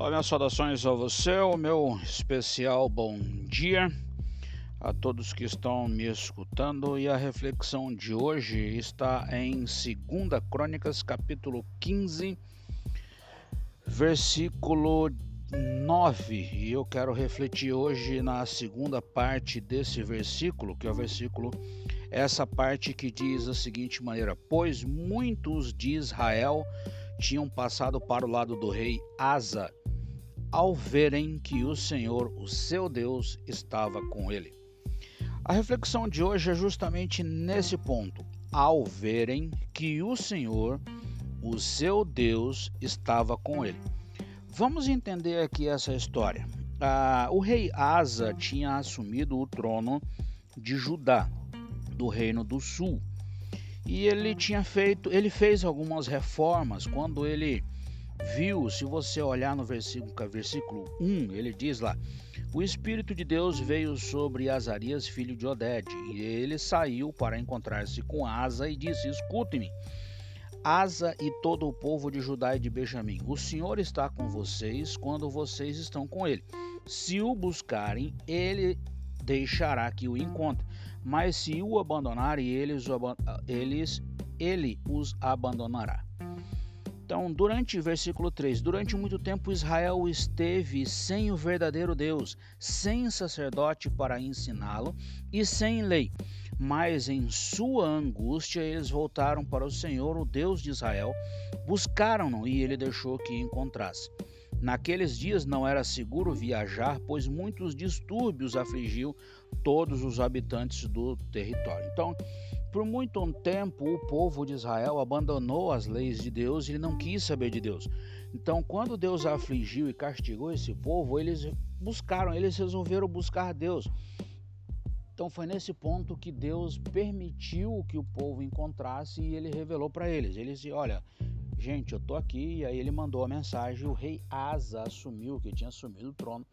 Olá, minhas saudações a você, o meu especial bom dia a todos que estão me escutando e a reflexão de hoje está em 2 Crônicas, capítulo 15, versículo 9. E eu quero refletir hoje na segunda parte desse versículo, que é o versículo, essa parte que diz da seguinte maneira: Pois muitos de Israel tinham passado para o lado do rei Asa ao verem que o Senhor, o seu Deus, estava com ele. A reflexão de hoje é justamente nesse ponto. Ao verem que o Senhor, o seu Deus, estava com ele. Vamos entender aqui essa história. Ah, o rei Asa tinha assumido o trono de Judá, do reino do sul. E ele tinha feito, ele fez algumas reformas quando ele viu, se você olhar no versículo, versículo 1, ele diz lá: O Espírito de Deus veio sobre Azarias, filho de Oded, e ele saiu para encontrar-se com Asa e disse: Escute-me, Asa e todo o povo de Judá e de Benjamim, o Senhor está com vocês quando vocês estão com ele. Se o buscarem, ele deixará que o encontre. Mas se o abandonarem, eles, eles, ele os abandonará. Então, durante versículo 3, durante muito tempo Israel esteve sem o verdadeiro Deus, sem sacerdote para ensiná-lo e sem lei. Mas em sua angústia eles voltaram para o Senhor, o Deus de Israel, buscaram-no e ele deixou que encontrasse. Naqueles dias não era seguro viajar, pois muitos distúrbios afligiu todos os habitantes do território. Então, por muito tempo, o povo de Israel abandonou as leis de Deus e não quis saber de Deus. Então, quando Deus afligiu e castigou esse povo, eles buscaram, eles resolveram buscar Deus. Então, foi nesse ponto que Deus permitiu que o povo encontrasse e ele revelou para eles. Ele disse: Olha, gente, eu tô aqui. E aí ele mandou a mensagem. O rei Asa assumiu, que tinha assumido o trono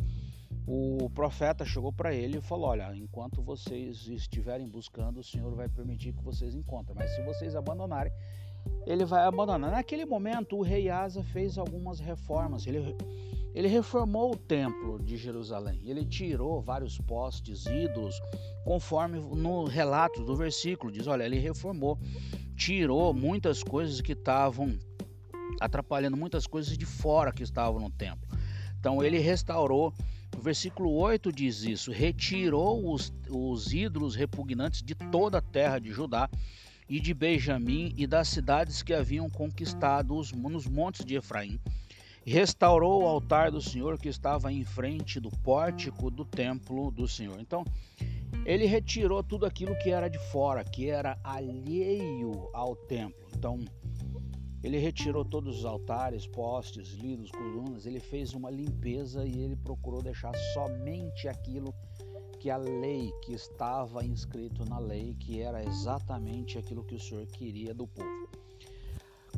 o profeta chegou para ele e falou: Olha, enquanto vocês estiverem buscando, o Senhor vai permitir que vocês encontrem, mas se vocês abandonarem, ele vai abandonar. Naquele momento, o rei Asa fez algumas reformas. Ele, ele reformou o templo de Jerusalém. Ele tirou vários postes, ídolos, conforme no relato do versículo diz: Olha, ele reformou, tirou muitas coisas que estavam atrapalhando, muitas coisas de fora que estavam no templo. Então, ele restaurou o versículo 8 diz isso: retirou os, os ídolos repugnantes de toda a terra de Judá e de Benjamim e das cidades que haviam conquistado os, nos montes de Efraim. Restaurou o altar do Senhor que estava em frente do pórtico do templo do Senhor. Então, ele retirou tudo aquilo que era de fora, que era alheio ao templo. Então, ele retirou todos os altares, postes, lidos, colunas, ele fez uma limpeza e ele procurou deixar somente aquilo que a lei que estava inscrito na lei, que era exatamente aquilo que o Senhor queria do povo.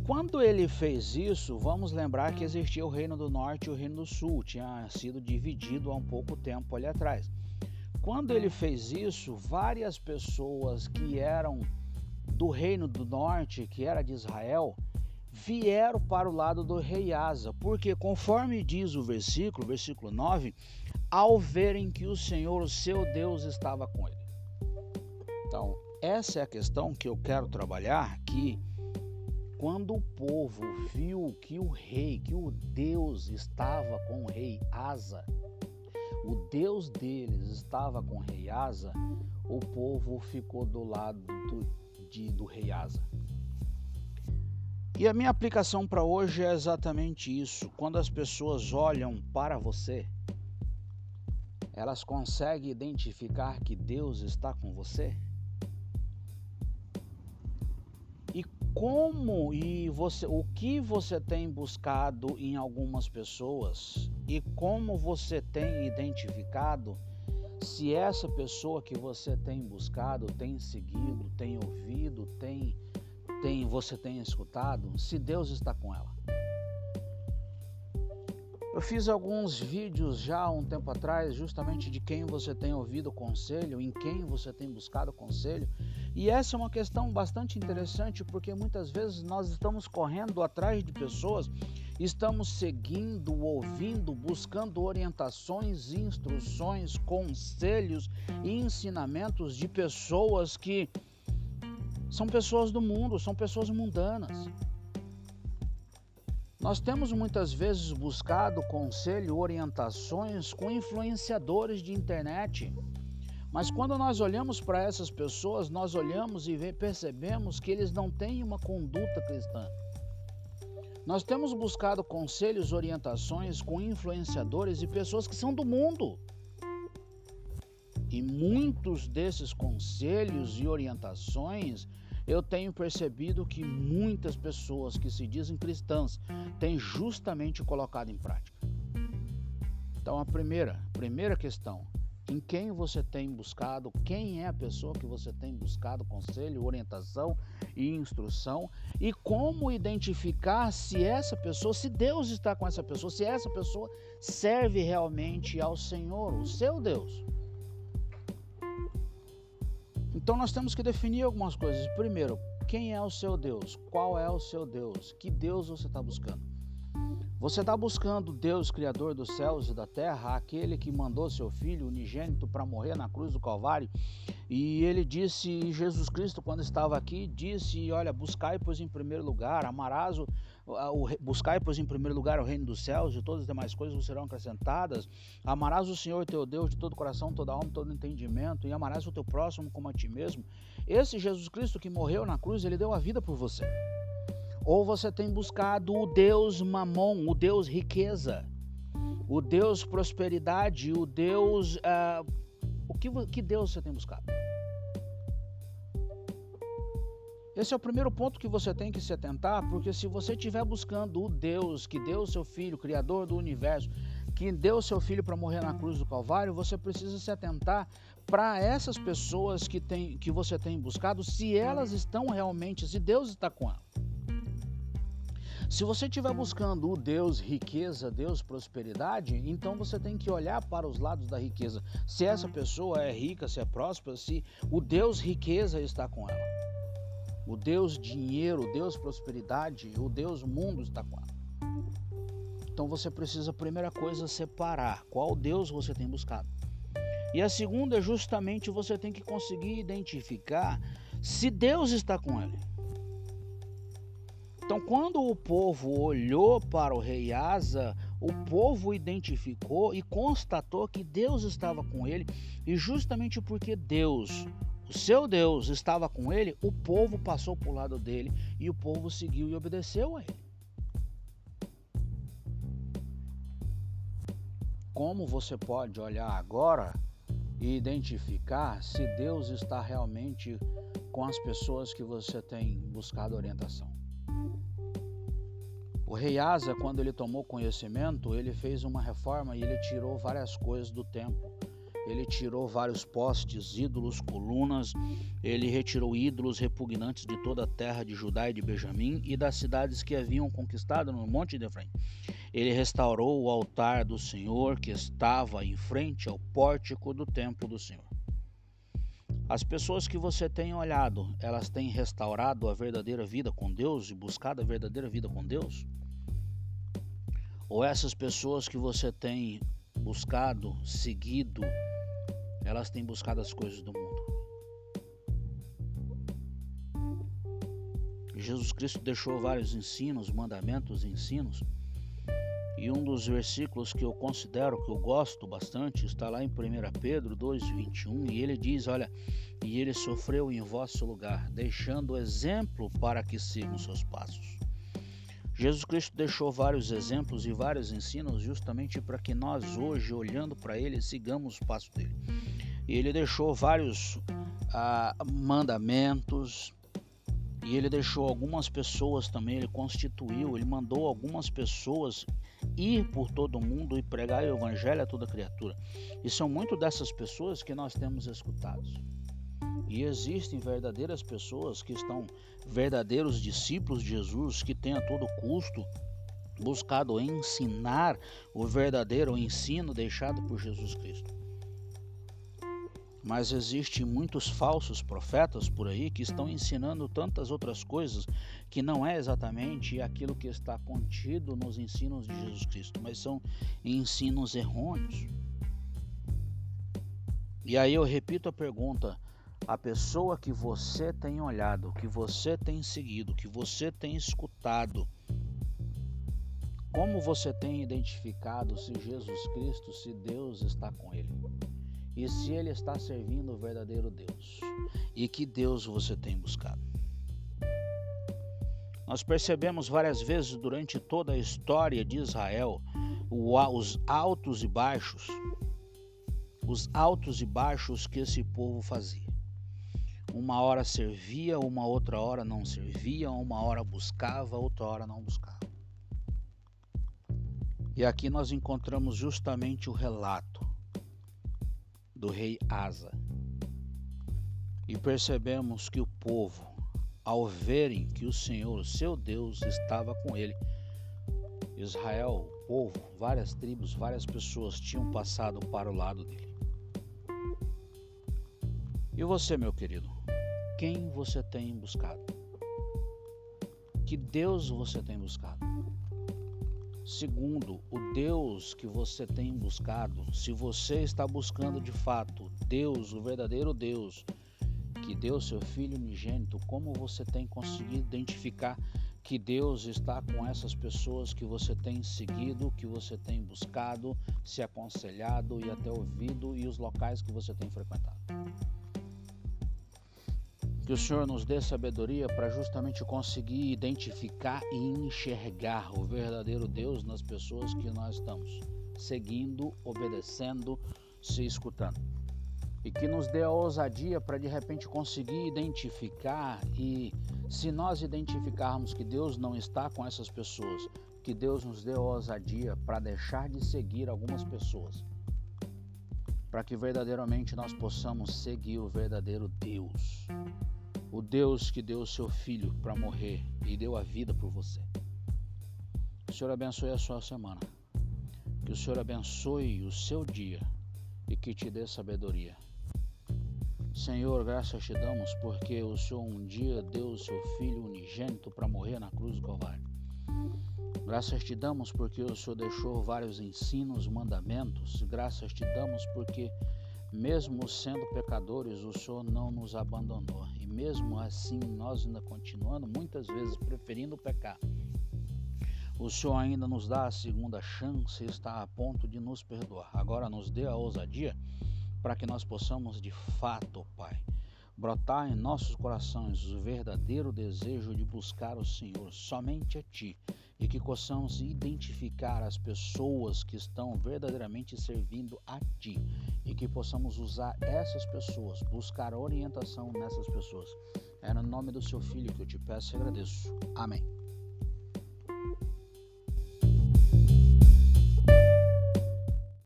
Quando ele fez isso, vamos lembrar que existia o Reino do Norte e o Reino do Sul, tinha sido dividido há um pouco tempo ali atrás. Quando ele fez isso, várias pessoas que eram do Reino do Norte, que era de Israel, vieram para o lado do rei Asa, porque conforme diz o versículo, versículo 9, ao verem que o Senhor, o seu Deus, estava com ele. Então, essa é a questão que eu quero trabalhar, que quando o povo viu que o rei, que o Deus estava com o rei Asa, o Deus deles estava com o rei Asa, o povo ficou do lado do, de, do rei Asa. E a minha aplicação para hoje é exatamente isso. Quando as pessoas olham para você, elas conseguem identificar que Deus está com você? E como e você, o que você tem buscado em algumas pessoas e como você tem identificado se essa pessoa que você tem buscado, tem seguido, tem ouvido, tem tem, você tem escutado, se Deus está com ela. Eu fiz alguns vídeos já há um tempo atrás, justamente de quem você tem ouvido conselho, em quem você tem buscado conselho, E essa é uma questão bastante interessante porque muitas vezes nós estamos correndo atrás de pessoas, estamos seguindo, ouvindo, buscando orientações, instruções, conselhos e ensinamentos de pessoas que são pessoas do mundo, são pessoas mundanas. Nós temos muitas vezes buscado conselho, orientações com influenciadores de internet. Mas quando nós olhamos para essas pessoas, nós olhamos e percebemos que eles não têm uma conduta cristã. Nós temos buscado conselhos, orientações com influenciadores e pessoas que são do mundo. E muitos desses conselhos e orientações eu tenho percebido que muitas pessoas que se dizem cristãs têm justamente colocado em prática. Então a primeira, primeira questão, em quem você tem buscado, quem é a pessoa que você tem buscado conselho, orientação e instrução e como identificar se essa pessoa, se Deus está com essa pessoa, se essa pessoa serve realmente ao Senhor, o seu Deus. Então nós temos que definir algumas coisas. Primeiro, quem é o seu Deus? Qual é o seu Deus? Que Deus você está buscando? Você está buscando Deus, Criador dos céus e da terra, aquele que mandou seu Filho unigênito para morrer na cruz do Calvário. E ele disse, Jesus Cristo, quando estava aqui, disse: Olha, buscai, pois, em primeiro lugar, amarás o, buscai, pois, em primeiro lugar o reino dos céus, e todas as demais coisas serão acrescentadas. Amarás o Senhor teu Deus de todo coração, toda alma, todo entendimento, e amarás o teu próximo como a ti mesmo. Esse Jesus Cristo que morreu na cruz, ele deu a vida por você. Ou você tem buscado o Deus Mamon, o Deus riqueza, o Deus prosperidade, o Deus. Uh, o que, que Deus você tem buscado? Esse é o primeiro ponto que você tem que se atentar, porque se você estiver buscando o Deus que deu seu filho, Criador do universo, que deu seu filho para morrer na cruz do Calvário, você precisa se atentar para essas pessoas que, tem, que você tem buscado, se elas estão realmente, se Deus está com elas. Se você estiver buscando o Deus riqueza, Deus prosperidade, então você tem que olhar para os lados da riqueza. Se essa pessoa é rica, se é próspera, se o Deus riqueza está com ela. O Deus dinheiro, o Deus prosperidade, o Deus mundo está com ela. Então você precisa, primeira coisa, separar qual Deus você tem buscado. E a segunda é justamente você tem que conseguir identificar se Deus está com ele. Então, quando o povo olhou para o rei Asa, o povo identificou e constatou que Deus estava com ele, e justamente porque Deus, o seu Deus, estava com ele, o povo passou para o lado dele e o povo seguiu e obedeceu a ele. Como você pode olhar agora e identificar se Deus está realmente com as pessoas que você tem buscado orientação? O rei Asa, quando ele tomou conhecimento, ele fez uma reforma e ele tirou várias coisas do templo. Ele tirou vários postes, ídolos, colunas, ele retirou ídolos repugnantes de toda a terra de Judá e de Benjamim e das cidades que haviam conquistado no Monte de Efraim. Ele restaurou o altar do Senhor que estava em frente ao pórtico do templo do Senhor. As pessoas que você tem olhado, elas têm restaurado a verdadeira vida com Deus e buscado a verdadeira vida com Deus? Ou essas pessoas que você tem buscado, seguido, elas têm buscado as coisas do mundo. Jesus Cristo deixou vários ensinos, mandamentos, ensinos. E um dos versículos que eu considero, que eu gosto bastante, está lá em 1 Pedro 2,21, e ele diz: Olha, e ele sofreu em vosso lugar, deixando exemplo para que sigam seus passos. Jesus Cristo deixou vários exemplos e vários ensinos justamente para que nós hoje, olhando para ele, sigamos o passo dele. E ele deixou vários ah, mandamentos e ele deixou algumas pessoas também, ele constituiu, ele mandou algumas pessoas ir por todo mundo e pregar o evangelho a toda criatura. E são muito dessas pessoas que nós temos escutado. E existem verdadeiras pessoas que estão verdadeiros discípulos de Jesus que têm a todo custo buscado ensinar o verdadeiro ensino deixado por Jesus Cristo. Mas existem muitos falsos profetas por aí que estão ensinando tantas outras coisas que não é exatamente aquilo que está contido nos ensinos de Jesus Cristo, mas são ensinos errôneos. E aí eu repito a pergunta: a pessoa que você tem olhado, que você tem seguido, que você tem escutado, como você tem identificado se Jesus Cristo, se Deus está com ele? E se ele está servindo o verdadeiro Deus? E que Deus você tem buscado? Nós percebemos várias vezes durante toda a história de Israel os altos e baixos, os altos e baixos que esse povo fazia. Uma hora servia, uma outra hora não servia, uma hora buscava, outra hora não buscava. E aqui nós encontramos justamente o relato do rei Asa. E percebemos que o povo, ao verem que o Senhor, seu Deus, estava com ele, Israel, o povo, várias tribos, várias pessoas tinham passado para o lado dele. E você, meu querido? Quem você tem buscado? Que Deus você tem buscado? Segundo, o Deus que você tem buscado, se você está buscando de fato Deus, o verdadeiro Deus, que deu seu Filho unigênito, como você tem conseguido identificar que Deus está com essas pessoas que você tem seguido, que você tem buscado, se aconselhado e até ouvido e os locais que você tem frequentado? Que o Senhor nos dê sabedoria para justamente conseguir identificar e enxergar o verdadeiro Deus nas pessoas que nós estamos seguindo, obedecendo, se escutando. E que nos dê a ousadia para de repente conseguir identificar e se nós identificarmos que Deus não está com essas pessoas, que Deus nos dê a ousadia para deixar de seguir algumas pessoas, para que verdadeiramente nós possamos seguir o verdadeiro Deus o Deus que deu o seu filho para morrer e deu a vida por você. Que o Senhor abençoe a sua semana. Que o Senhor abençoe o seu dia e que te dê sabedoria. Senhor, graças te damos porque o Senhor um dia deu o seu filho unigênito para morrer na cruz do Calvário. Graças te damos porque o Senhor deixou vários ensinos, mandamentos. Graças te damos porque mesmo sendo pecadores, o Senhor não nos abandonou. Mesmo assim, nós ainda continuando, muitas vezes preferindo pecar. O Senhor ainda nos dá a segunda chance e está a ponto de nos perdoar. Agora nos dê a ousadia para que nós possamos de fato, Pai, brotar em nossos corações o verdadeiro desejo de buscar o Senhor, somente a Ti e que possamos identificar as pessoas que estão verdadeiramente servindo a Ti e que possamos usar essas pessoas, buscar orientação nessas pessoas. É no nome do Seu Filho que eu te peço e agradeço. Amém.